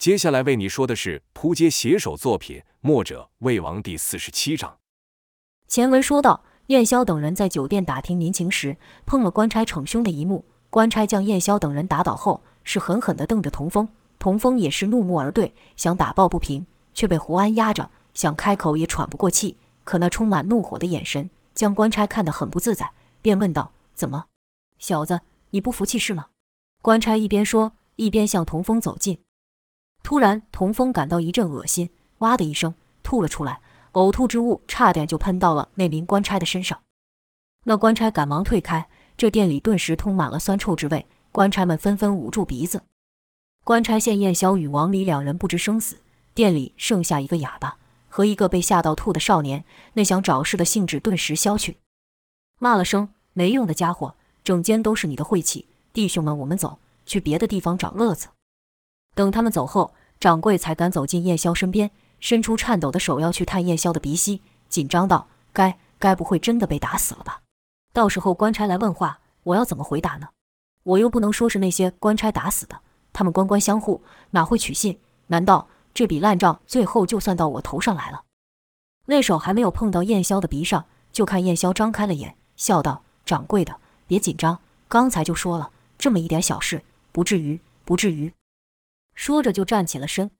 接下来为你说的是扑街写手作品《墨者魏王》第四十七章。前文说到，燕萧等人在酒店打听民情时，碰了官差逞凶的一幕。官差将燕萧等人打倒后，是狠狠地瞪着童风。童风也是怒目而对，想打抱不平，却被胡安压着，想开口也喘不过气。可那充满怒火的眼神，将官差看得很不自在，便问道：“怎么，小子，你不服气是吗？”官差一边说，一边向童风走近。突然，童风感到一阵恶心，哇的一声吐了出来，呕吐之物差点就喷到了那名官差的身上。那官差赶忙退开，这店里顿时充满了酸臭之味，官差们纷纷捂住鼻子。官差见燕萧与王离两人不知生死，店里剩下一个哑巴和一个被吓到吐的少年，那想找事的兴致顿时消去，骂了声没用的家伙，整间都是你的晦气，弟兄们，我们走，去别的地方找乐子。等他们走后，掌柜才敢走进燕萧身边，伸出颤抖的手要去探燕萧的鼻息，紧张道：“该该不会真的被打死了吧？到时候官差来问话，我要怎么回答呢？我又不能说是那些官差打死的，他们官官相护，哪会取信？难道这笔烂账最后就算到我头上来了？”那手还没有碰到燕萧的鼻上，就看燕萧张开了眼，笑道：“掌柜的，别紧张，刚才就说了，这么一点小事，不至于，不至于。”说着就站起了身，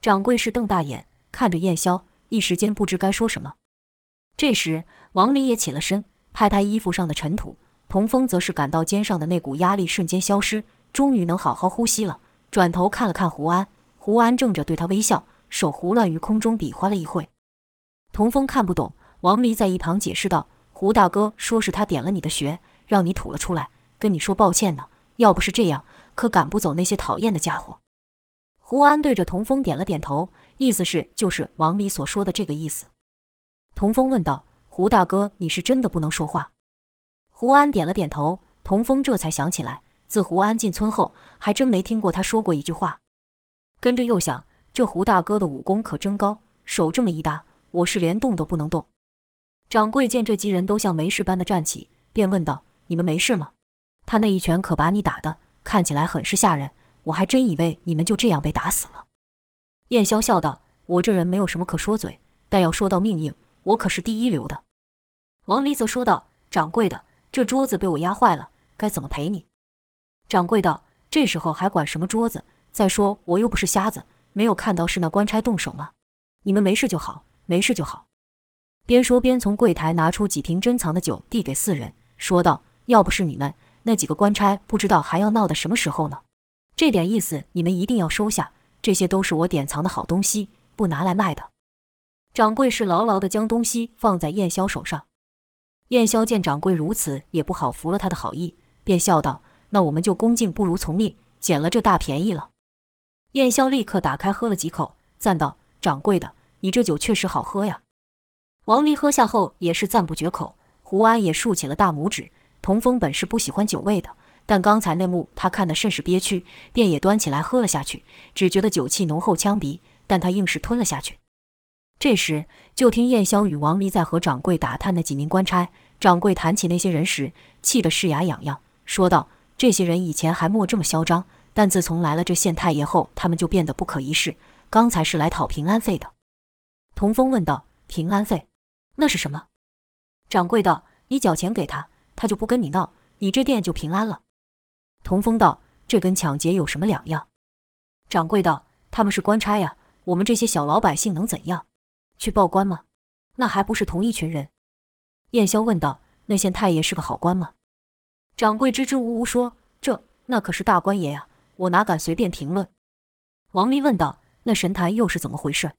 掌柜是瞪大眼看着燕萧，一时间不知该说什么。这时王离也起了身，拍拍衣服上的尘土。童风则是感到肩上的那股压力瞬间消失，终于能好好呼吸了。转头看了看胡安，胡安正着对他微笑，手胡乱于空中比划了一会。童风看不懂，王离在一旁解释道：“胡大哥说是他点了你的穴，让你吐了出来，跟你说抱歉呢。要不是这样，可赶不走那些讨厌的家伙。”胡安对着童风点了点头，意思是就是王里所说的这个意思。童风问道：“胡大哥，你是真的不能说话？”胡安点了点头。童风这才想起来，自胡安进村后，还真没听过他说过一句话。跟着又想，这胡大哥的武功可真高，手这么一搭，我是连动都不能动。掌柜见这几人都像没事般的站起，便问道：“你们没事吗？他那一拳可把你打的，看起来很是吓人。”我还真以为你们就这样被打死了。燕霄笑道：“我这人没有什么可说嘴，但要说到命硬，我可是第一流的。”王离则说道：“掌柜的，这桌子被我压坏了，该怎么赔你？”掌柜道：“这时候还管什么桌子？再说我又不是瞎子，没有看到是那官差动手吗？你们没事就好，没事就好。”边说边从柜台拿出几瓶珍藏的酒，递给四人，说道：“要不是你们，那几个官差不知道还要闹到什么时候呢。”这点意思你们一定要收下，这些都是我典藏的好东西，不拿来卖的。掌柜是牢牢地将东西放在燕霄手上。燕霄见掌柜如此，也不好拂了他的好意，便笑道：“那我们就恭敬不如从命，捡了这大便宜了。”燕霄立刻打开喝了几口，赞道：“掌柜的，你这酒确实好喝呀。”王离喝下后也是赞不绝口，胡安也竖起了大拇指。童风本是不喜欢酒味的。但刚才那幕他看得甚是憋屈，便也端起来喝了下去，只觉得酒气浓厚呛鼻，但他硬是吞了下去。这时，就听燕霄与王离在和掌柜打探那几名官差。掌柜谈起那些人时，气得是牙痒痒，说道：“这些人以前还莫这么嚣张，但自从来了这县太爷后，他们就变得不可一世。刚才是来讨平安费的。”童风问道：“平安费？那是什么？”掌柜道：“你缴钱给他，他就不跟你闹，你这店就平安了。”童风道：“这跟抢劫有什么两样？”掌柜道：“他们是官差呀，我们这些小老百姓能怎样？去报官吗？那还不是同一群人？”燕霄问道：“那县太爷是个好官吗？”掌柜支支吾吾说：“这那可是大官爷呀，我哪敢随便评论。”王离问道：“那神坛又是怎么回事？”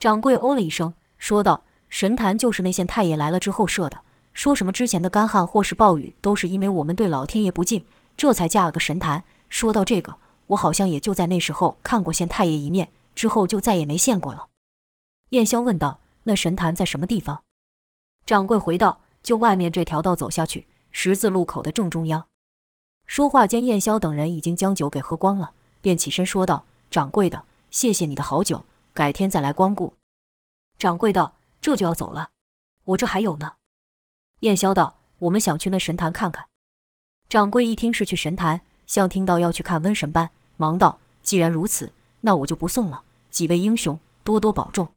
掌柜哦了一声，说道：“神坛就是那县太爷来了之后设的，说什么之前的干旱或是暴雨，都是因为我们对老天爷不敬。”这才架了个神坛。说到这个，我好像也就在那时候看过县太爷一面，之后就再也没见过了。燕霄问道：“那神坛在什么地方？”掌柜回道：“就外面这条道走下去，十字路口的正中央。”说话间，燕霄等人已经将酒给喝光了，便起身说道：“掌柜的，谢谢你的好酒，改天再来光顾。”掌柜道：“这就要走了？我这还有呢。”燕霄道：“我们想去那神坛看看。”掌柜一听是去神坛，像听到要去看瘟神般，忙道：“既然如此，那我就不送了。几位英雄，多多保重。”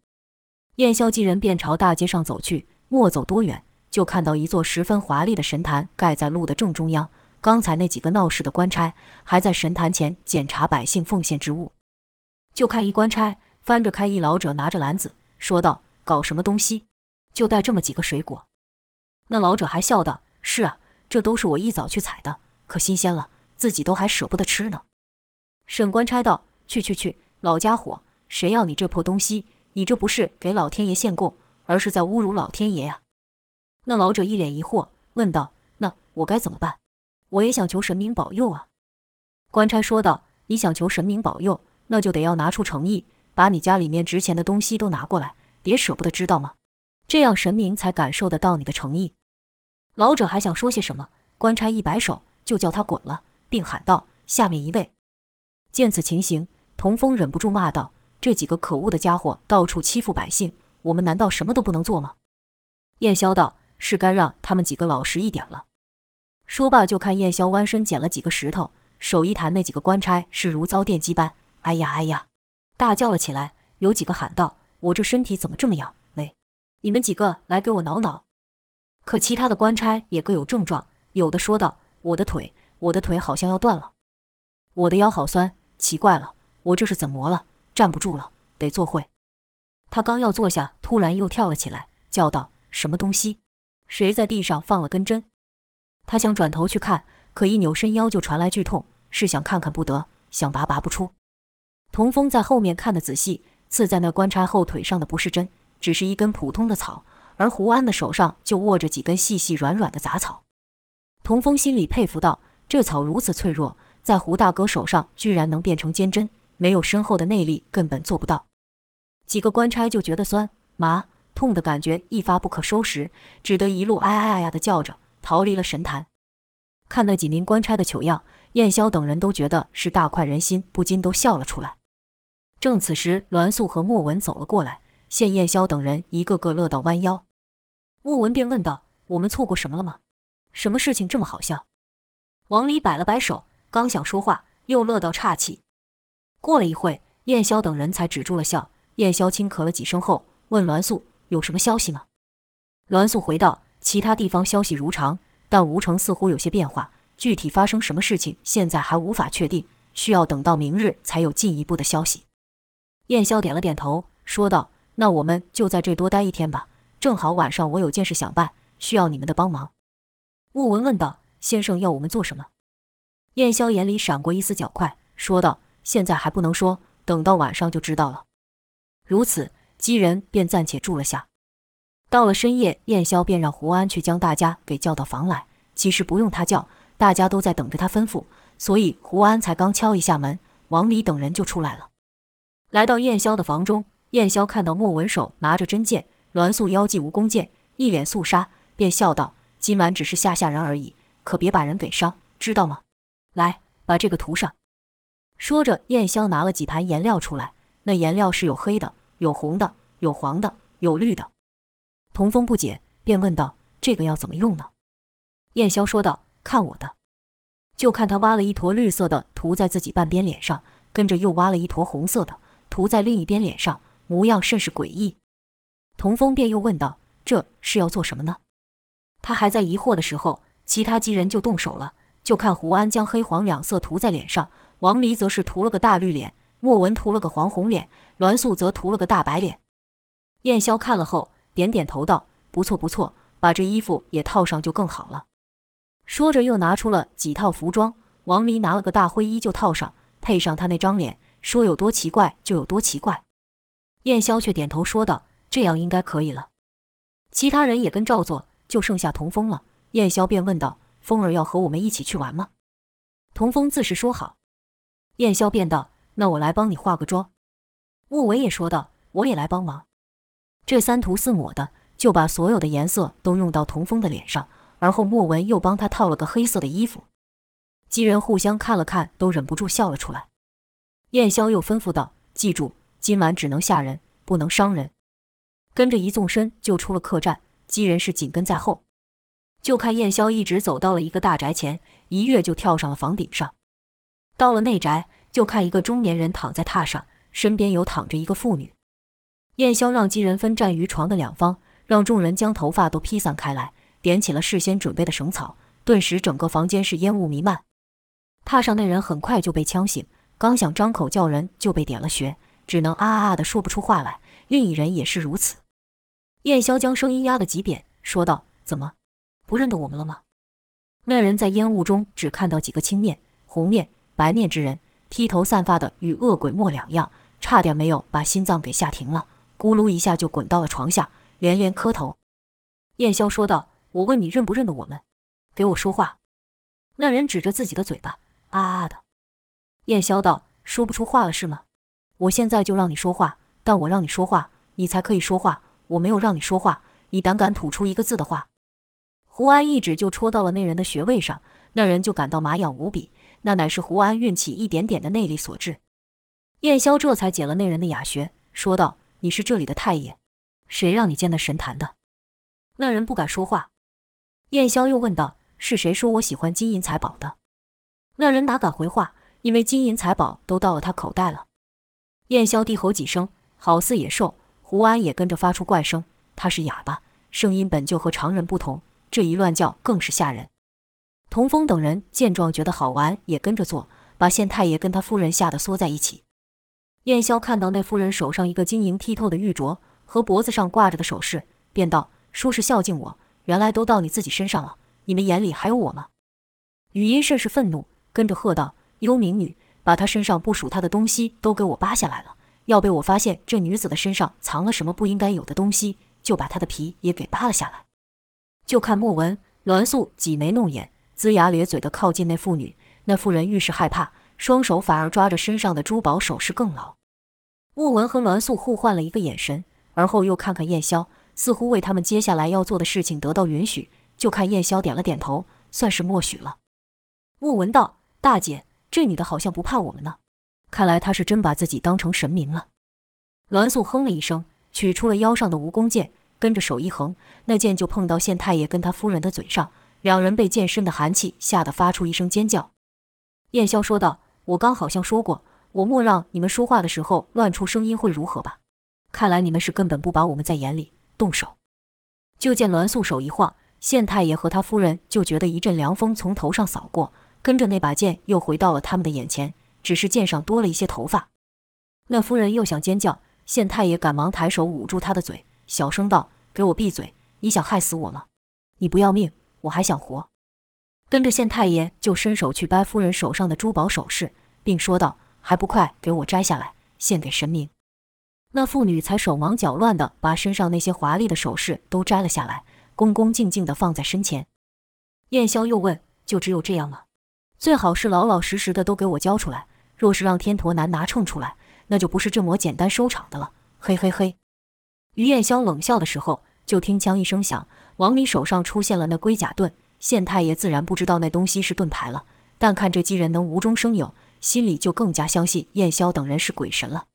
燕霄几人便朝大街上走去，没走多远，就看到一座十分华丽的神坛盖在路的正中央。刚才那几个闹事的官差还在神坛前检查百姓奉献之物。就看一官差翻着开，一老者拿着篮子，说道：“搞什么东西？就带这么几个水果？”那老者还笑道：“是啊，这都是我一早去采的，可新鲜了，自己都还舍不得吃呢。”沈官差道：“去去去，老家伙，谁要你这破东西？你这不是给老天爷献供，而是在侮辱老天爷呀！”那老者一脸疑惑，问道：“那我该怎么办？我也想求神明保佑啊。”官差说道：“你想求神明保佑？”那就得要拿出诚意，把你家里面值钱的东西都拿过来，别舍不得，知道吗？这样神明才感受得到你的诚意。老者还想说些什么，官差一摆手，就叫他滚了，并喊道：“下面一位。”见此情形，童风忍不住骂道：“这几个可恶的家伙到处欺负百姓，我们难道什么都不能做吗？”燕霄道：“是该让他们几个老实一点了。”说罢，就看燕霄弯身捡了几个石头，手一弹，那几个官差是如遭电击般。哎呀哎呀！大叫了起来。有几个喊道：“我这身体怎么这么痒？喂，你们几个来给我挠挠！”可其他的官差也各有症状，有的说道：“我的腿，我的腿好像要断了。我的腰好酸，奇怪了，我这是怎么了？站不住了，得坐会。”他刚要坐下，突然又跳了起来，叫道：“什么东西？谁在地上放了根针？”他想转头去看，可一扭身腰就传来剧痛，是想看看不得，想拔拔不出。童风在后面看得仔细，刺在那官差后腿上的不是针，只是一根普通的草，而胡安的手上就握着几根细细软软的杂草。童风心里佩服道：“这草如此脆弱，在胡大哥手上居然能变成尖针，没有深厚的内力根本做不到。”几个官差就觉得酸麻痛的感觉一发不可收拾，只得一路哎哎呀呀的叫着逃离了神坛。看那几名官差的糗样，燕霄等人都觉得是大快人心，不禁都笑了出来。正此时，栾素和莫文走了过来，见燕霄等人一个个乐到弯腰。莫文便问道：“我们错过什么了吗？什么事情这么好笑？”王离摆了摆手，刚想说话，又乐到岔气。过了一会，燕霄等人才止住了笑。燕霄轻咳了几声后，问栾素：“有什么消息吗？”栾素回道：“其他地方消息如常，但吴城似乎有些变化。具体发生什么事情，现在还无法确定，需要等到明日才有进一步的消息。”燕霄点了点头，说道：“那我们就在这多待一天吧。正好晚上我有件事想办，需要你们的帮忙。”穆文问道：“先生要我们做什么？”燕霄眼里闪过一丝狡快，说道：“现在还不能说，等到晚上就知道了。”如此，几人便暂且住了下。到了深夜，燕霄便让胡安去将大家给叫到房来。其实不用他叫，大家都在等着他吩咐，所以胡安才刚敲一下门，王离等人就出来了。来到燕霄的房中，燕霄看到莫文手拿着真剑，栾素腰系蜈蚣剑，一脸肃杀，便笑道：“今晚只是吓吓人而已，可别把人给伤，知道吗？来，把这个涂上。”说着，燕霄拿了几盘颜料出来，那颜料是有黑的、有红的、有黄的、有绿的。童风不解，便问道：“这个要怎么用呢？”燕霄说道：“看我的。”就看他挖了一坨绿色的涂在自己半边脸上，跟着又挖了一坨红色的。涂在另一边脸上，模样甚是诡异。童风便又问道：“这是要做什么呢？”他还在疑惑的时候，其他几人就动手了。就看胡安将黑黄两色涂在脸上，王离则是涂了个大绿脸，莫文涂了个黄红脸，栾素则涂了个大白脸。燕霄看了后，点点头道：“不错不错，把这衣服也套上就更好了。”说着又拿出了几套服装，王离拿了个大灰衣就套上，配上他那张脸。说有多奇怪就有多奇怪，燕霄却点头说道：“这样应该可以了。”其他人也跟照做，就剩下童风了。燕霄便问道：“风儿要和我们一起去玩吗？”童风自是说好。燕霄便道：“那我来帮你化个妆。”莫文也说道：“我也来帮忙。”这三涂四抹的，就把所有的颜色都用到童风的脸上，而后莫文又帮他套了个黑色的衣服。几人互相看了看，都忍不住笑了出来。燕霄又吩咐道：“记住，今晚只能吓人，不能伤人。”跟着一纵身就出了客栈，姬人是紧跟在后。就看燕霄一直走到了一个大宅前，一跃就跳上了房顶上。到了内宅，就看一个中年人躺在榻上，身边有躺着一个妇女。燕霄让几人分站于床的两方，让众人将头发都披散开来，点起了事先准备的绳草，顿时整个房间是烟雾弥漫。榻上那人很快就被呛醒，刚想张口叫人，就被点了穴，只能啊啊的说不出话来。另一人也是如此。燕霄将声音压得极扁，说道：“怎么，不认得我们了吗？”那人在烟雾中只看到几个青面、红面、白面之人，披头散发的与恶鬼莫两样，差点没有把心脏给吓停了，咕噜一下就滚到了床下，连连磕头。燕霄说道：“我问你认不认得我们？给我说话。”那人指着自己的嘴巴。啊啊的，燕霄道：“说不出话了是吗？我现在就让你说话，但我让你说话，你才可以说话。我没有让你说话，你胆敢吐出一个字的话？”胡安一指就戳到了那人的穴位上，那人就感到麻痒无比，那乃是胡安运起一点点的内力所致。燕霄这才解了那人的哑穴，说道：“你是这里的太爷，谁让你见那神坛的？”那人不敢说话。燕霄又问道：“是谁说我喜欢金银财宝的？”那人哪敢回话，因为金银财宝都到了他口袋了。燕霄低吼几声，好似野兽。胡安也跟着发出怪声，他是哑巴，声音本就和常人不同，这一乱叫更是吓人。童风等人见状觉得好玩，也跟着做，把县太爷跟他夫人吓得缩在一起。燕霄看到那夫人手上一个晶莹剔透的玉镯和脖子上挂着的首饰，便道：“说是孝敬我，原来都到你自己身上了。你们眼里还有我吗？”语音甚是愤怒。跟着喝道：“幽冥女，把她身上不属她的东西都给我扒下来了！要被我发现这女子的身上藏了什么不应该有的东西，就把她的皮也给扒了下来。”就看莫文、栾素挤眉弄眼、龇牙咧嘴地靠近那妇女。那妇人愈是害怕，双手反而抓着身上的珠宝首饰更牢。莫文和栾素互换了一个眼神，而后又看看燕霄，似乎为他们接下来要做的事情得到允许。就看燕霄点了点头，算是默许了。莫文道。大姐，这女的好像不怕我们呢，看来她是真把自己当成神明了。栾素哼了一声，取出了腰上的蜈蚣剑，跟着手一横，那剑就碰到县太爷跟他夫人的嘴上，两人被剑身的寒气吓得发出一声尖叫。燕霄说道：“我刚好像说过，我莫让你们说话的时候乱出声音会如何吧？看来你们是根本不把我们在眼里，动手。”就见栾素手一晃，县太爷和他夫人就觉得一阵凉风从头上扫过。跟着那把剑又回到了他们的眼前，只是剑上多了一些头发。那夫人又想尖叫，县太爷赶忙抬手捂住她的嘴，小声道：“给我闭嘴！你想害死我吗？你不要命，我还想活。”跟着县太爷就伸手去掰夫人手上的珠宝首饰，并说道：“还不快给我摘下来，献给神明！”那妇女才手忙脚乱地把身上那些华丽的首饰都摘了下来，恭恭敬敬地放在身前。燕霄又问：“就只有这样吗？”最好是老老实实的都给我交出来。若是让天陀男拿秤出来，那就不是这么简单收场的了。嘿嘿嘿！于燕霄冷笑的时候，就听枪一声响，王弥手上出现了那龟甲盾。县太爷自然不知道那东西是盾牌了，但看这几人能无中生有，心里就更加相信燕霄等人是鬼神了。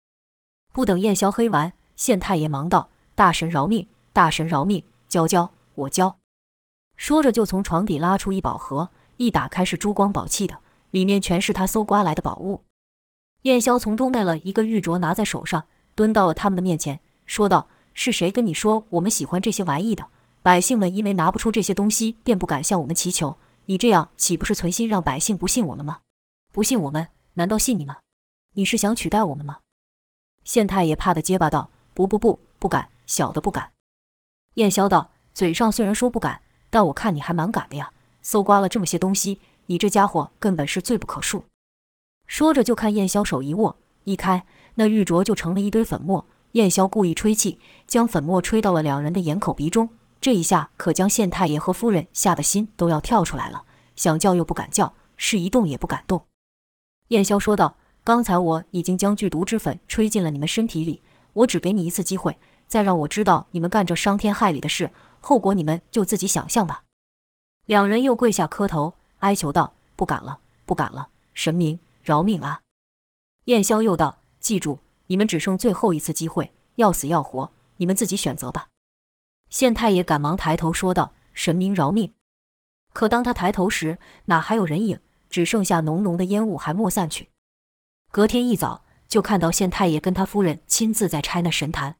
不等燕霄黑完，县太爷忙道：“大神饶命！大神饶命！交交，我交。”说着就从床底拉出一宝盒。一打开是珠光宝气的，里面全是他搜刮来的宝物。燕霄从中带了一个玉镯，拿在手上，蹲到了他们的面前，说道：“是谁跟你说我们喜欢这些玩意的？百姓们因为拿不出这些东西，便不敢向我们祈求。你这样岂不是存心让百姓不信我们吗？不信我们，难道信你吗？你是想取代我们吗？”县太爷怕得结巴道：“不不不，不敢，小的不敢。”燕霄道：“嘴上虽然说不敢，但我看你还蛮敢的呀。”搜刮了这么些东西，你这家伙根本是罪不可恕。说着，就看燕霄手一握，一开，那玉镯就成了一堆粉末。燕霄故意吹气，将粉末吹到了两人的眼口鼻中。这一下可将县太爷和夫人吓得心都要跳出来了，想叫又不敢叫，是一动也不敢动。燕霄说道：“刚才我已经将剧毒之粉吹进了你们身体里，我只给你一次机会，再让我知道你们干这伤天害理的事，后果你们就自己想象吧。”两人又跪下磕头，哀求道：“不敢了，不敢了，神明饶命啊！”燕霄又道：“记住，你们只剩最后一次机会，要死要活，你们自己选择吧。”县太爷赶忙抬头说道：“神明饶命！”可当他抬头时，哪还有人影？只剩下浓浓的烟雾还没散去。隔天一早，就看到县太爷跟他夫人亲自在拆那神坛。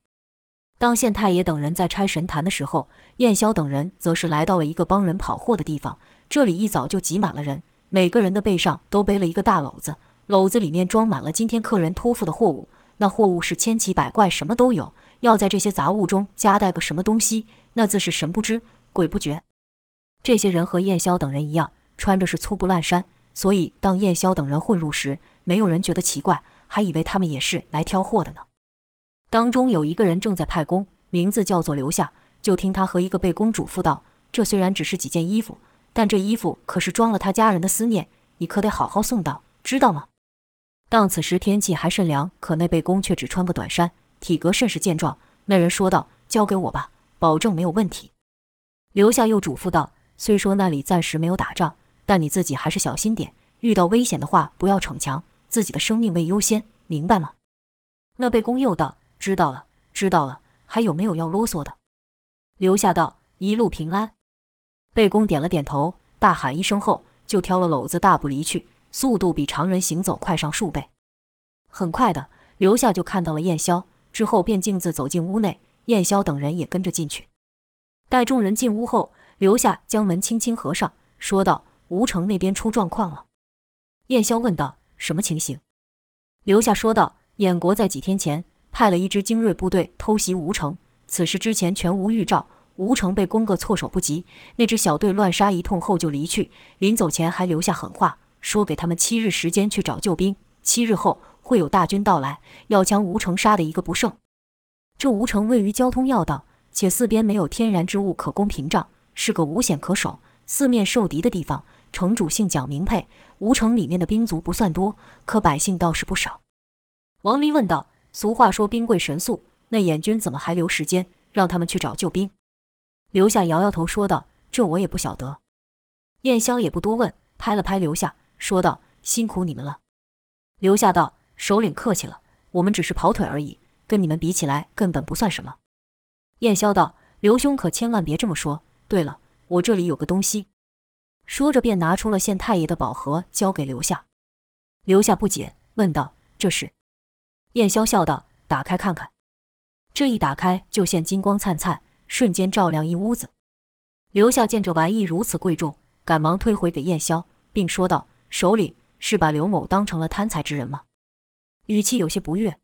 当县太爷等人在拆神坛的时候，燕霄等人则是来到了一个帮人跑货的地方。这里一早就挤满了人，每个人的背上都背了一个大篓子，篓子里面装满了今天客人托付的货物。那货物是千奇百怪，什么都有。要在这些杂物中夹带个什么东西，那自是神不知鬼不觉。这些人和燕霄等人一样，穿着是粗布烂衫，所以当燕霄等人混入时，没有人觉得奇怪，还以为他们也是来挑货的呢。当中有一个人正在派工，名字叫做刘夏，就听他和一个背工嘱咐道：“这虽然只是几件衣服。”但这衣服可是装了他家人的思念，你可得好好送到，知道吗？当此时天气还甚凉，可那背公却只穿个短衫，体格甚是健壮。那人说道：“交给我吧，保证没有问题。”刘夏又嘱咐道：“虽说那里暂时没有打仗，但你自己还是小心点，遇到危险的话不要逞强，自己的生命为优先，明白吗？”那背公又道：“知道了，知道了。还有没有要啰嗦的？”留下道：“一路平安。”背公点了点头，大喊一声后，就挑了篓子大步离去，速度比常人行走快上数倍。很快的，刘夏就看到了燕霄，之后便径自走进屋内，燕霄等人也跟着进去。待众人进屋后，刘夏将门轻轻合上，说道：“吴城那边出状况了。”燕霄问道：“什么情形？”刘夏说道：“燕国在几天前派了一支精锐部队偷袭吴城，此事之前全无预兆。”吴城被攻个措手不及，那支小队乱杀一通后就离去，临走前还留下狠话，说给他们七日时间去找救兵，七日后会有大军到来，要将吴城杀得一个不剩。这吴城位于交通要道，且四边没有天然之物可供屏障，是个无险可守、四面受敌的地方。城主姓蒋名沛，吴城里面的兵卒不算多，可百姓倒是不少。王离问道：“俗话说兵贵神速，那燕军怎么还留时间让他们去找救兵？”刘夏摇摇头说道：“这我也不晓得。”燕霄也不多问，拍了拍刘夏，说道：“辛苦你们了。”刘夏道：“首领客气了，我们只是跑腿而已，跟你们比起来根本不算什么。”燕霄道：“刘兄可千万别这么说。对了，我这里有个东西。”说着便拿出了县太爷的宝盒，交给刘夏。刘夏不解，问道：“这是？”燕霄笑道：“打开看看。”这一打开，就现金光灿灿。瞬间照亮一屋子。刘夏见这玩意如此贵重，赶忙推回给燕霄，并说道：“首领是把刘某当成了贪财之人吗？”语气有些不悦。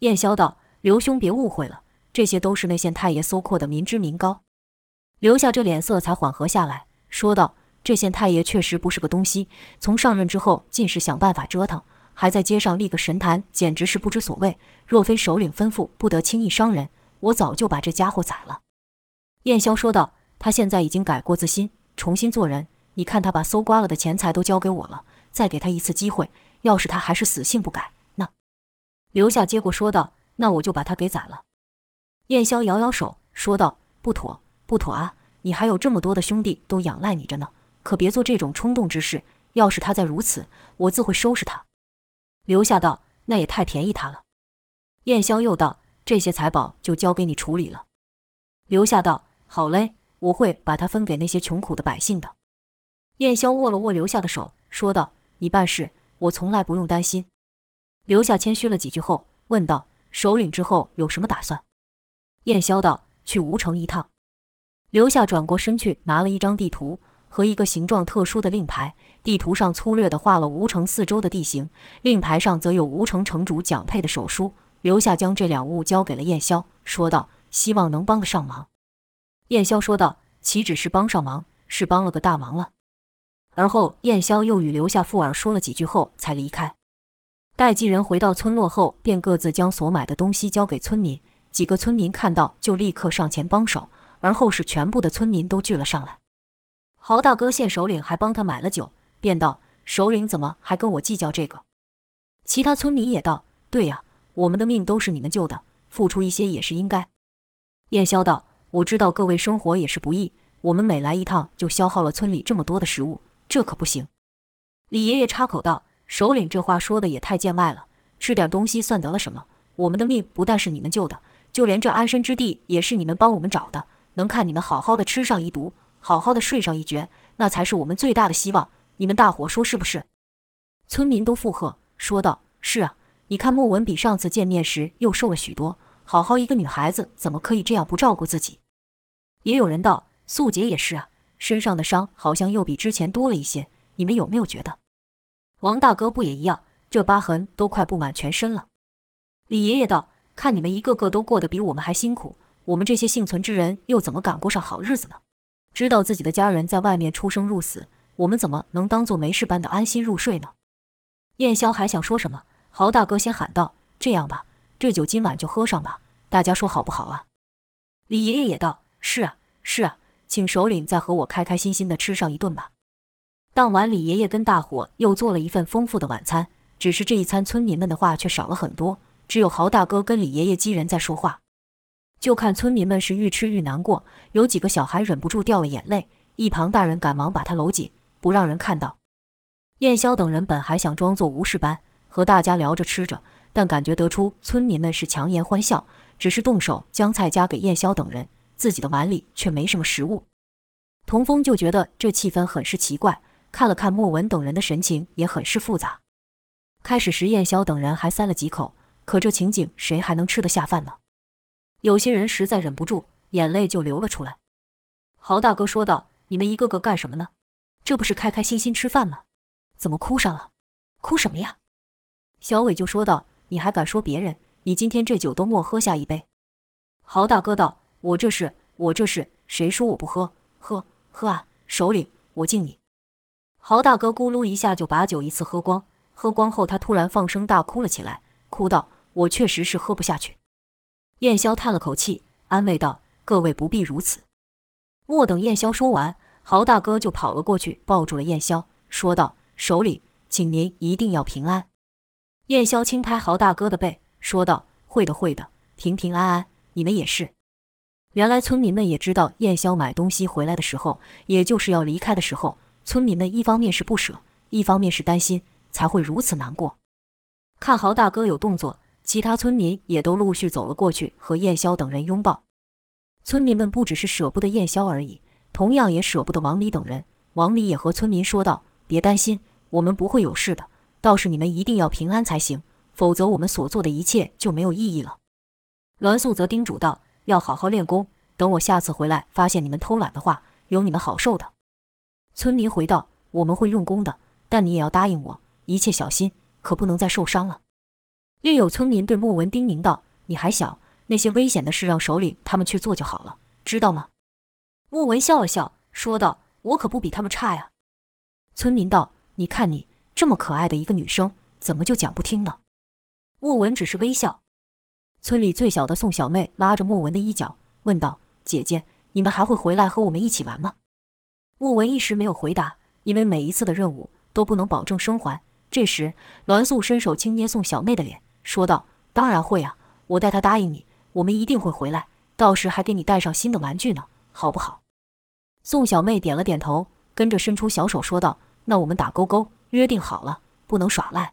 燕霄道：“刘兄别误会了，这些都是那县太爷搜括的民脂民膏。”刘夏这脸色才缓和下来，说道：“这县太爷确实不是个东西，从上任之后尽是想办法折腾，还在街上立个神坛，简直是不知所谓。若非首领吩咐，不得轻易伤人。”我早就把这家伙宰了。”燕霄说道，“他现在已经改过自新，重新做人。你看他把搜刮了的钱财都交给我了，再给他一次机会，要是他还是死性不改，那……”刘夏接过说道：“那我就把他给宰了。”燕霄摇摇手说道：“不妥，不妥啊！你还有这么多的兄弟都仰赖你着呢，可别做这种冲动之事。要是他再如此，我自会收拾他。”留下道：“那也太便宜他了。”燕霄又道。这些财宝就交给你处理了。留下道：“好嘞，我会把它分给那些穷苦的百姓的。”燕霄握了握刘夏的手，说道：“你办事，我从来不用担心。”刘夏谦虚了几句后，问道：“首领之后有什么打算？”燕霄道：“去吴城一趟。”刘夏转过身去，拿了一张地图和一个形状特殊的令牌。地图上粗略地画了吴城四周的地形，令牌上则有吴城城主蒋佩的手书。留下将这两物交给了燕霄，说道：“希望能帮得上忙。”燕霄说道：“岂止是帮上忙，是帮了个大忙了。”而后，燕霄又与刘夏附耳说了几句后，才离开。待几人回到村落后，便各自将所买的东西交给村民。几个村民看到，就立刻上前帮手。而后是全部的村民都聚了上来。豪大哥县首领还帮他买了酒，便道：“首领怎么还跟我计较这个？”其他村民也道：“对呀。”我们的命都是你们救的，付出一些也是应该。燕霄道：“我知道各位生活也是不易，我们每来一趟就消耗了村里这么多的食物，这可不行。”李爷爷插口道：“首领这话说的也太见外了，吃点东西算得了什么？我们的命不但是你们救的，就连这安身之地也是你们帮我们找的。能看你们好好的吃上一毒，好好的睡上一觉，那才是我们最大的希望。你们大伙说是不是？”村民都附和说道：“是啊。”你看莫文比上次见面时又瘦了许多，好好一个女孩子，怎么可以这样不照顾自己？”也有人道：“素洁也是啊，身上的伤好像又比之前多了一些，你们有没有觉得？”王大哥不也一样？这疤痕都快布满全身了。李爷爷道：“看你们一个个都过得比我们还辛苦，我们这些幸存之人又怎么敢过上好日子呢？知道自己的家人在外面出生入死，我们怎么能当做没事般的安心入睡呢？”燕霄还想说什么，豪大哥先喊道：“这样吧，这酒今晚就喝上吧，大家说好不好啊？”李爷爷也道：“是啊，是啊，请首领再和我开开心心的吃上一顿吧。”当晚，李爷爷跟大伙又做了一份丰富的晚餐。只是这一餐，村民们的话却少了很多，只有豪大哥跟李爷爷几人在说话。就看村民们是愈吃愈难过，有几个小孩忍不住掉了眼泪，一旁大人赶忙把他搂紧，不让人看到。燕霄等人本还想装作无事般和大家聊着吃着，但感觉得出村民们是强颜欢笑，只是动手将菜夹给燕霄等人，自己的碗里却没什么食物。童风就觉得这气氛很是奇怪。看了看莫文等人的神情，也很是复杂。开始时，燕霄等人还塞了几口，可这情景，谁还能吃得下饭呢？有些人实在忍不住，眼泪就流了出来。豪大哥说道：“你们一个个干什么呢？这不是开开心心吃饭吗？怎么哭上了？哭什么呀？”小伟就说道：“你还敢说别人？你今天这酒都莫喝下一杯。”豪大哥道：“我这是，我这是，谁说我不喝？喝，喝啊！首领，我敬你。”豪大哥咕噜一下就把酒一次喝光，喝光后他突然放声大哭了起来，哭道：“我确实是喝不下去。”燕霄叹了口气，安慰道：“各位不必如此。”莫等燕霄说完，豪大哥就跑了过去，抱住了燕霄，说道：“首领，请您一定要平安。”燕霄轻拍豪大哥的背，说道：“会的，会的，平平安安，你们也是。”原来村民们也知道，燕霄买东西回来的时候，也就是要离开的时候。村民们一方面是不舍，一方面是担心，才会如此难过。看豪大哥有动作，其他村民也都陆续走了过去，和燕霄等人拥抱。村民们不只是舍不得燕霄而已，同样也舍不得王离等人。王离也和村民说道：“别担心，我们不会有事的。倒是你们一定要平安才行，否则我们所做的一切就没有意义了。”栾素则叮嘱道：“要好好练功，等我下次回来发现你们偷懒的话，有你们好受的。”村民回道：“我们会用功的，但你也要答应我，一切小心，可不能再受伤了。”另有村民对莫文叮咛道：“你还小，那些危险的事让首领他们去做就好了，知道吗？”莫文笑了笑，说道：“我可不比他们差呀。”村民道：“你看你这么可爱的一个女生，怎么就讲不听呢？”莫文只是微笑。村里最小的宋小妹拉着莫文的衣角，问道：“姐姐，你们还会回来和我们一起玩吗？”莫文一时没有回答，因为每一次的任务都不能保证生还。这时，栾素伸手轻捏宋小妹的脸，说道：“当然会啊，我代她答应你，我们一定会回来，到时还给你带上新的玩具呢，好不好？”宋小妹点了点头，跟着伸出小手说道：“那我们打勾勾，约定好了，不能耍赖。”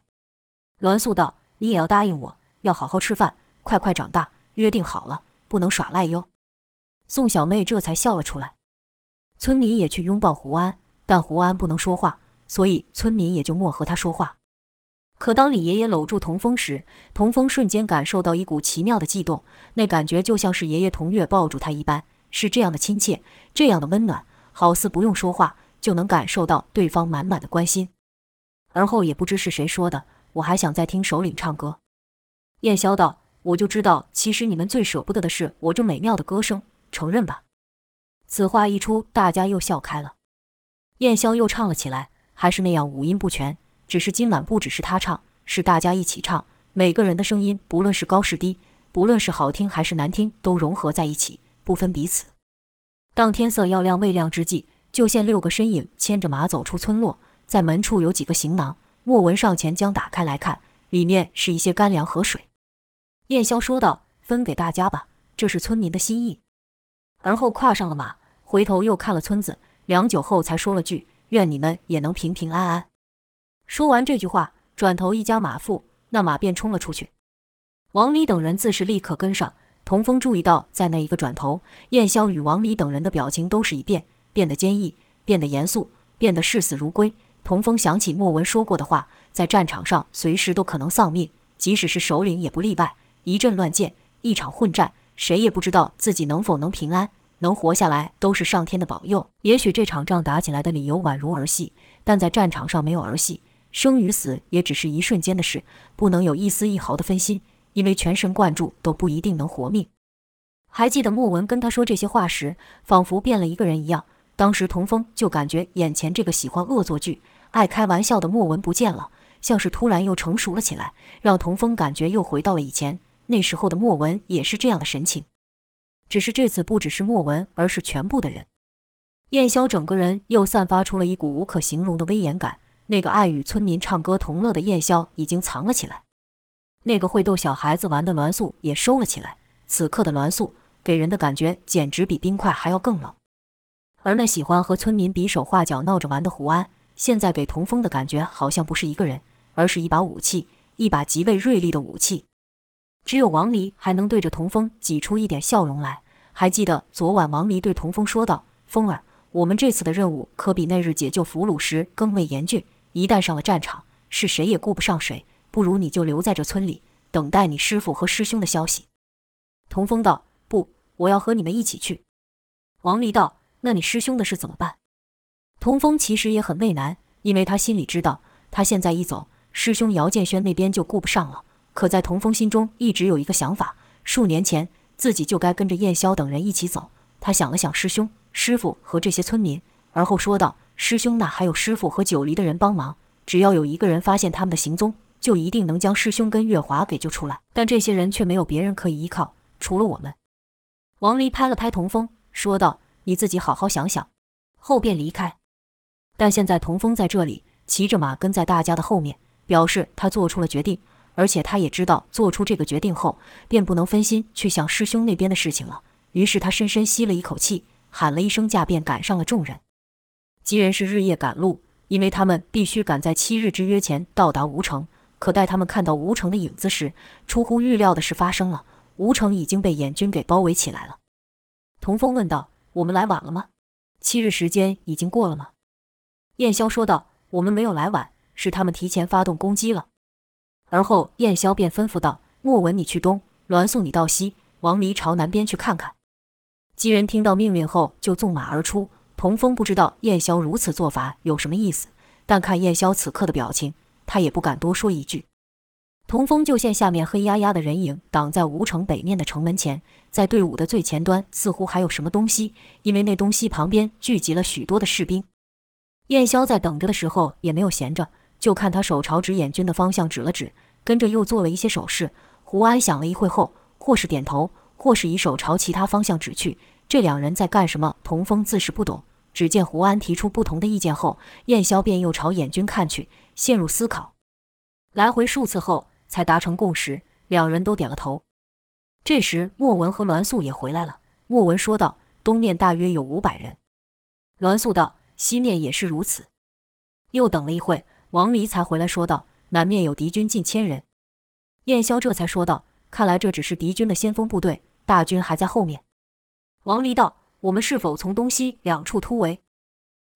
栾素道：“你也要答应我，要好好吃饭，快快长大，约定好了，不能耍赖哟。”宋小妹这才笑了出来。村民也去拥抱胡安，但胡安不能说话，所以村民也就莫和他说话。可当李爷爷搂住童风时，童风瞬间感受到一股奇妙的悸动，那感觉就像是爷爷童月抱住他一般，是这样的亲切，这样的温暖，好似不用说话就能感受到对方满满的关心。而后也不知是谁说的，我还想再听首领唱歌。燕霄道：“我就知道，其实你们最舍不得的是我这美妙的歌声，承认吧。”此话一出，大家又笑开了。燕霄又唱了起来，还是那样五音不全。只是今晚不只是他唱，是大家一起唱。每个人的声音，不论是高是低，不论是好听还是难听，都融合在一起，不分彼此。当天色要亮未亮之际，就见六个身影牵着马走出村落，在门处有几个行囊。莫文上前将打开来看，里面是一些干粮和水。燕霄说道：“分给大家吧，这是村民的心意。”而后跨上了马。回头又看了村子，良久后才说了句：“愿你们也能平平安安。”说完这句话，转头一加马腹，那马便冲了出去。王离等人自是立刻跟上。童风注意到，在那一个转头，燕霄与王离等人的表情都是一变，变得坚毅，变得严肃，变得视死如归。童风想起莫文说过的话，在战场上随时都可能丧命，即使是首领也不例外。一阵乱箭，一场混战，谁也不知道自己能否能平安，能活下来都是上天的保佑。也许这场仗打起来的理由宛如儿戏，但在战场上没有儿戏，生与死也只是一瞬间的事，不能有一丝一毫的分心，因为全神贯注都不一定能活命。还记得莫文跟他说这些话时，仿佛变了一个人一样。当时童风就感觉眼前这个喜欢恶作剧、爱开玩笑的莫文不见了，像是突然又成熟了起来，让童风感觉又回到了以前。那时候的莫文也是这样的神情，只是这次不只是莫文，而是全部的人。燕霄整个人又散发出了一股无可形容的威严感。那个爱与村民唱歌同乐的燕霄已经藏了起来，那个会逗小孩子玩的栾素也收了起来。此刻的栾素给人的感觉简直比冰块还要更冷。而那喜欢和村民比手画脚闹着玩的胡安，现在给童风的感觉好像不是一个人，而是一把武器，一把极为锐利的武器。只有王离还能对着童风挤出一点笑容来。还记得昨晚王离对童风说道：“风儿，我们这次的任务可比那日解救俘虏时更为严峻。一旦上了战场，是谁也顾不上谁。不如你就留在这村里，等待你师父和师兄的消息。”童风道：“不，我要和你们一起去。”王离道：“那你师兄的事怎么办？”童风其实也很为难，因为他心里知道，他现在一走，师兄姚建轩那边就顾不上了。可在童风心中一直有一个想法：数年前自己就该跟着燕霄等人一起走。他想了想师兄、师傅和这些村民，而后说道：“师兄那还有师傅和九黎的人帮忙，只要有一个人发现他们的行踪，就一定能将师兄跟月华给救出来。但这些人却没有别人可以依靠，除了我们。”王离拍了拍童风，说道：“你自己好好想想。”后便离开。但现在童风在这里，骑着马跟在大家的后面，表示他做出了决定。而且他也知道，做出这个决定后，便不能分心去想师兄那边的事情了。于是他深深吸了一口气，喊了一声驾，便赶上了众人。几人是日夜赶路，因为他们必须赶在七日之约前到达吴城。可待他们看到吴城的影子时，出乎预料的事发生了：吴城已经被燕军给包围起来了。童风问道：“我们来晚了吗？七日时间已经过了吗？”燕霄说道：“我们没有来晚，是他们提前发动攻击了。”而后，燕霄便吩咐道：“莫文，你去东；栾素，你到西；王离朝南边去看看。”几人听到命令后，就纵马而出。童风不知道燕霄如此做法有什么意思，但看燕霄此刻的表情，他也不敢多说一句。童风就见下面黑压压的人影挡在吴城北面的城门前，在队伍的最前端似乎还有什么东西，因为那东西旁边聚集了许多的士兵。燕霄在等着的时候也没有闲着。就看他手朝指眼军的方向指了指，跟着又做了一些手势。胡安想了一会后，或是点头，或是以手朝其他方向指去。这两人在干什么？童风自是不懂。只见胡安提出不同的意见后，燕霄便又朝燕军看去，陷入思考。来回数次后，才达成共识，两人都点了头。这时，莫文和栾素也回来了。莫文说道：“东面大约有五百人。”栾素道：“西面也是如此。”又等了一会。王离才回来说道：“南面有敌军近千人。”燕霄这才说道：“看来这只是敌军的先锋部队，大军还在后面。”王离道：“我们是否从东西两处突围？”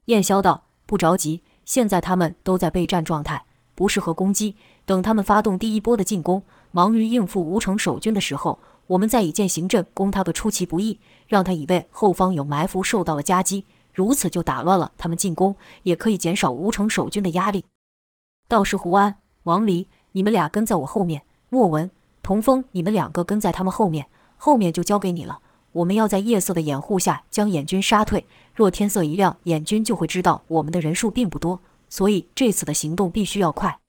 燕霄道：“不着急，现在他们都在备战状态，不适合攻击。等他们发动第一波的进攻，忙于应付吴城守军的时候，我们再以剑行阵攻他个出其不意，让他以为后方有埋伏，受到了夹击，如此就打乱了他们进攻，也可以减少吴城守军的压力。”到时胡安、王离，你们俩跟在我后面；莫文、童风，你们两个跟在他们后面。后面就交给你了。我们要在夜色的掩护下将燕军杀退。若天色一亮，燕军就会知道我们的人数并不多，所以这次的行动必须要快。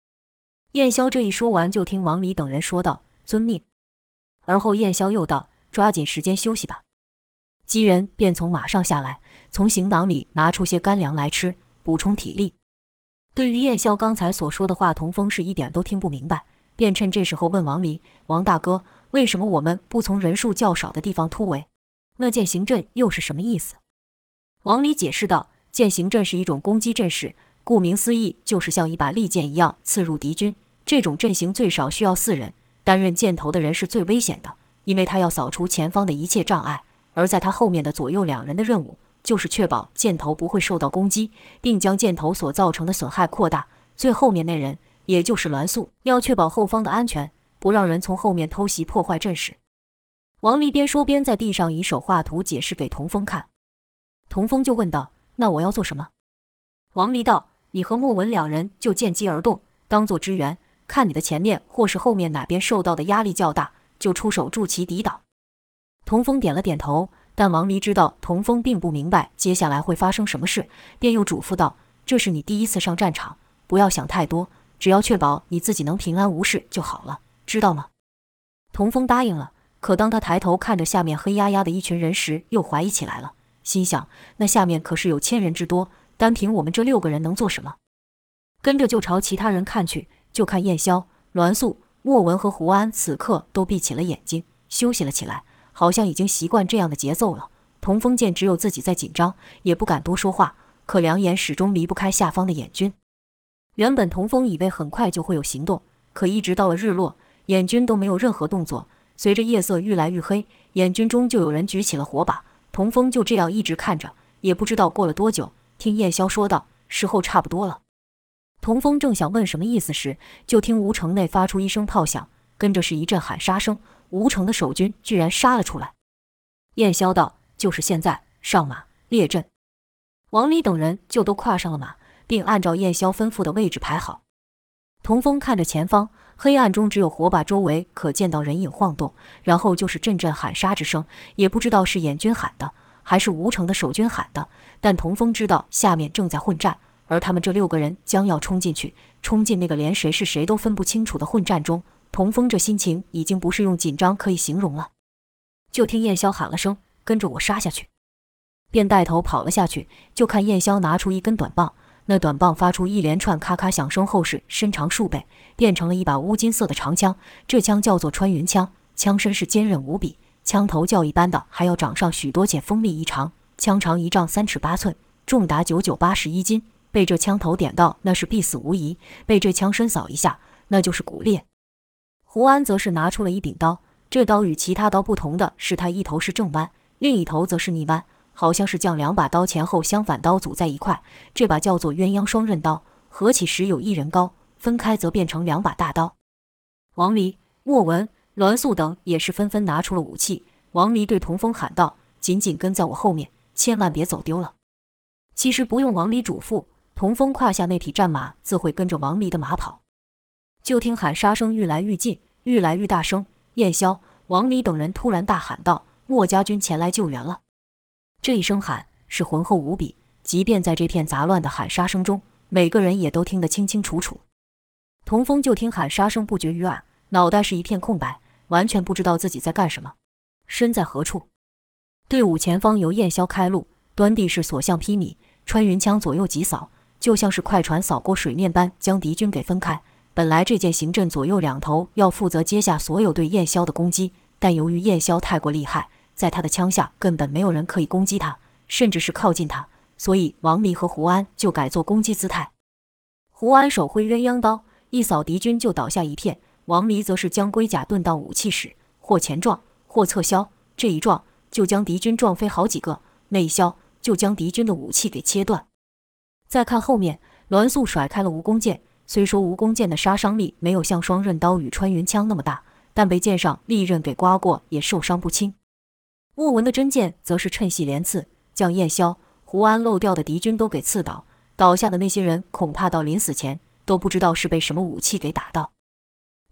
燕霄这一说完，就听王离等人说道：“遵命。”而后燕霄又道：“抓紧时间休息吧。”几人便从马上下来，从行囊里拿出些干粮来吃，补充体力。对于燕霄刚才所说的话，童风是一点都听不明白，便趁这时候问王离：“王大哥，为什么我们不从人数较少的地方突围？那剑行阵又是什么意思？”王离解释道：“剑行阵是一种攻击阵势，顾名思义，就是像一把利剑一样刺入敌军。这种阵型最少需要四人，担任箭头的人是最危险的，因为他要扫除前方的一切障碍，而在他后面的左右两人的任务。”就是确保箭头不会受到攻击，并将箭头所造成的损害扩大。最后面那人，也就是栾素，要确保后方的安全。不让人从后面偷袭破坏阵势。王离边说边在地上以手画图解释给童风看。童风就问道：“那我要做什么？”王离道：“你和莫文两人就见机而动，当做支援，看你的前面或是后面哪边受到的压力较大，就出手助其抵挡。”童风点了点头，但王离知道童风并不明白接下来会发生什么事，便又嘱咐道：“这是你第一次上战场，不要想太多，只要确保你自己能平安无事就好了，知道吗？”童风答应了。可当他抬头看着下面黑压压的一群人时，又怀疑起来了，心想：那下面可是有千人之多，单凭我们这六个人能做什么？跟着就朝其他人看去，就看燕霄、栾素、莫文和胡安此刻都闭起了眼睛，休息了起来，好像已经习惯这样的节奏了。童风见只有自己在紧张，也不敢多说话，可两眼始终离不开下方的眼军。原本童风以为很快就会有行动，可一直到了日落，眼军都没有任何动作。随着夜色愈来愈黑，眼军中就有人举起了火把。童风就这样一直看着，也不知道过了多久，听燕霄说道：“时候差不多了。”童风正想问什么意思时，就听吴城内发出一声炮响，跟着是一阵喊杀声。吴城的守军居然杀了出来。燕霄道：“就是现在，上马列阵。”王离等人就都跨上了马，并按照燕霄吩咐的位置排好。童风看着前方。黑暗中只有火把周围可见到人影晃动，然后就是阵阵喊杀之声，也不知道是眼军喊的，还是吴城的守军喊的。但童风知道下面正在混战，而他们这六个人将要冲进去，冲进那个连谁是谁都分不清楚的混战中。童风这心情已经不是用紧张可以形容了。就听燕霄喊了声：“跟着我杀下去！”便带头跑了下去。就看燕霄拿出一根短棒。那短棒发出一连串咔咔响声后，是伸长数倍，变成了一把乌金色的长枪。这枪叫做穿云枪，枪身是坚韧无比，枪头较一般的还要长上许多，且锋利异常。枪长一丈三尺八寸，重达九九八十一斤。被这枪头点到，那是必死无疑；被这枪身扫一下，那就是骨裂。胡安则是拿出了一柄刀，这刀与其他刀不同的是，它一头是正弯，另一头则是逆弯。好像是将两把刀前后相反刀组在一块，这把叫做鸳鸯双刃刀，合起时有一人高，分开则变成两把大刀。王离、莫文、栾素等也是纷纷拿出了武器。王离对童风喊道：“紧紧跟在我后面，千万别走丢了。”其实不用王离嘱咐，童风胯下那匹战马自会跟着王离的马跑。就听喊杀声愈来愈近，愈来愈大声。燕霄、王离等人突然大喊道：“墨家军前来救援了！”这一声喊是浑厚无比，即便在这片杂乱的喊杀声中，每个人也都听得清清楚楚。童风就听喊杀声不绝于耳，脑袋是一片空白，完全不知道自己在干什么，身在何处。队伍前方由燕霄开路，端地是所向披靡，穿云枪左右急扫，就像是快船扫过水面般将敌军给分开。本来这件行阵左右两头要负责接下所有对燕霄的攻击，但由于燕霄太过厉害。在他的枪下，根本没有人可以攻击他，甚至是靠近他，所以王离和胡安就改做攻击姿态。胡安手挥鸳鸯刀，一扫敌军就倒下一片；王离则是将龟甲钝道武器使，或前撞，或侧削，这一撞就将敌军撞飞好几个；那一削就将敌军的武器给切断。再看后面，栾素甩开了蜈蚣剑，虽说蜈蚣剑的杀伤力没有像双刃刀与穿云枪那么大，但被剑上利刃给刮过，也受伤不轻。莫文的真剑则是趁隙连刺，将燕霄、胡安漏掉的敌军都给刺倒。倒下的那些人恐怕到临死前都不知道是被什么武器给打到。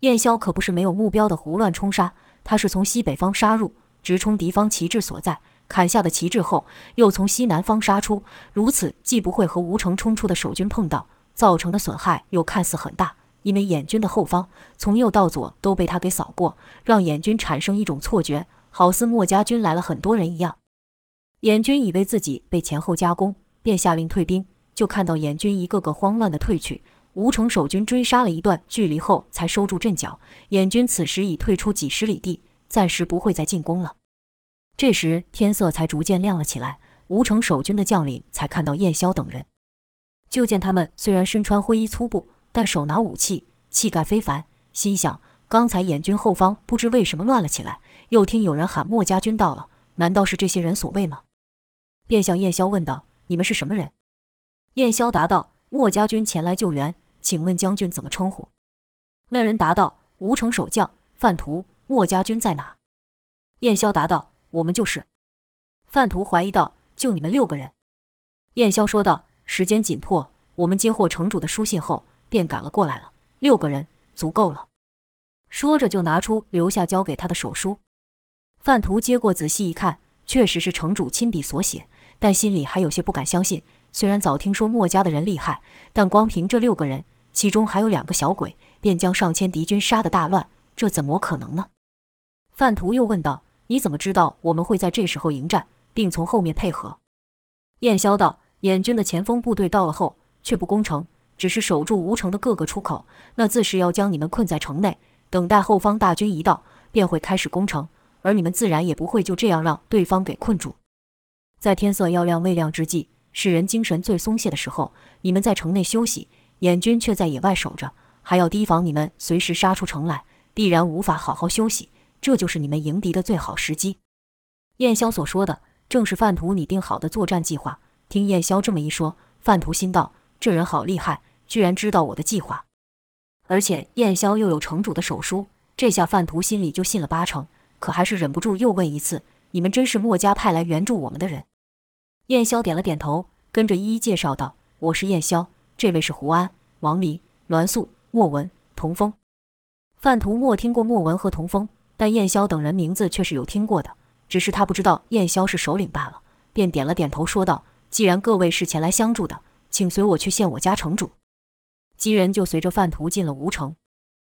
燕霄可不是没有目标的胡乱冲杀，他是从西北方杀入，直冲敌方旗帜所在，砍下的旗帜后，又从西南方杀出。如此既不会和吴城冲出的守军碰到，造成的损害又看似很大，因为眼军的后方从右到左都被他给扫过，让眼军产生一种错觉。好似墨家军来了很多人一样，眼军以为自己被前后夹攻，便下令退兵。就看到眼军一个个慌乱地退去，吴城守军追杀了一段距离后，才收住阵脚。眼军此时已退出几十里地，暂时不会再进攻了。这时天色才逐渐亮了起来，吴城守军的将领才看到燕霄等人，就见他们虽然身穿灰衣粗布，但手拿武器，气概非凡，心想刚才眼军后方不知为什么乱了起来。又听有人喊：“墨家军到了，难道是这些人所为吗？”便向燕霄问道：“你们是什么人？”燕霄答道：“墨家军前来救援，请问将军怎么称呼？”那人答道：“吴城守将，范图、莫家军在哪？”燕霄答道：“我们就是。”范图怀疑道：“就你们六个人？”燕霄说道：“时间紧迫，我们接获城主的书信后，便赶了过来了。六个人足够了。”说着就拿出留下交给他的手书。范图接过仔细一看，确实是城主亲笔所写，但心里还有些不敢相信。虽然早听说墨家的人厉害，但光凭这六个人，其中还有两个小鬼，便将上千敌军杀得大乱，这怎么可能呢？范图又问道：“你怎么知道我们会在这时候迎战，并从后面配合？”燕霄道：“燕军的前锋部队到了后，却不攻城，只是守住吴城的各个出口，那自是要将你们困在城内，等待后方大军一到，便会开始攻城，而你们自然也不会就这样让对方给困住。在天色要亮未亮之际。”世人精神最松懈的时候，你们在城内休息，燕军却在野外守着，还要提防你们随时杀出城来，必然无法好好休息。这就是你们迎敌的最好时机。燕霄所说的正是范图拟定好的作战计划。听燕霄这么一说，范图心道：这人好厉害，居然知道我的计划。而且燕霄又有城主的手书，这下范图心里就信了八成。可还是忍不住又问一次：你们真是墨家派来援助我们的人？燕霄点了点头，跟着一一介绍道：“我是燕霄，这位是胡安、王离、栾素、莫文、童风。”范图没听过莫文和童风，但燕霄等人名字却是有听过的，只是他不知道燕霄是首领罢了，便点了点头，说道：“既然各位是前来相助的，请随我去见我家城主。”几人就随着范图进了吴城。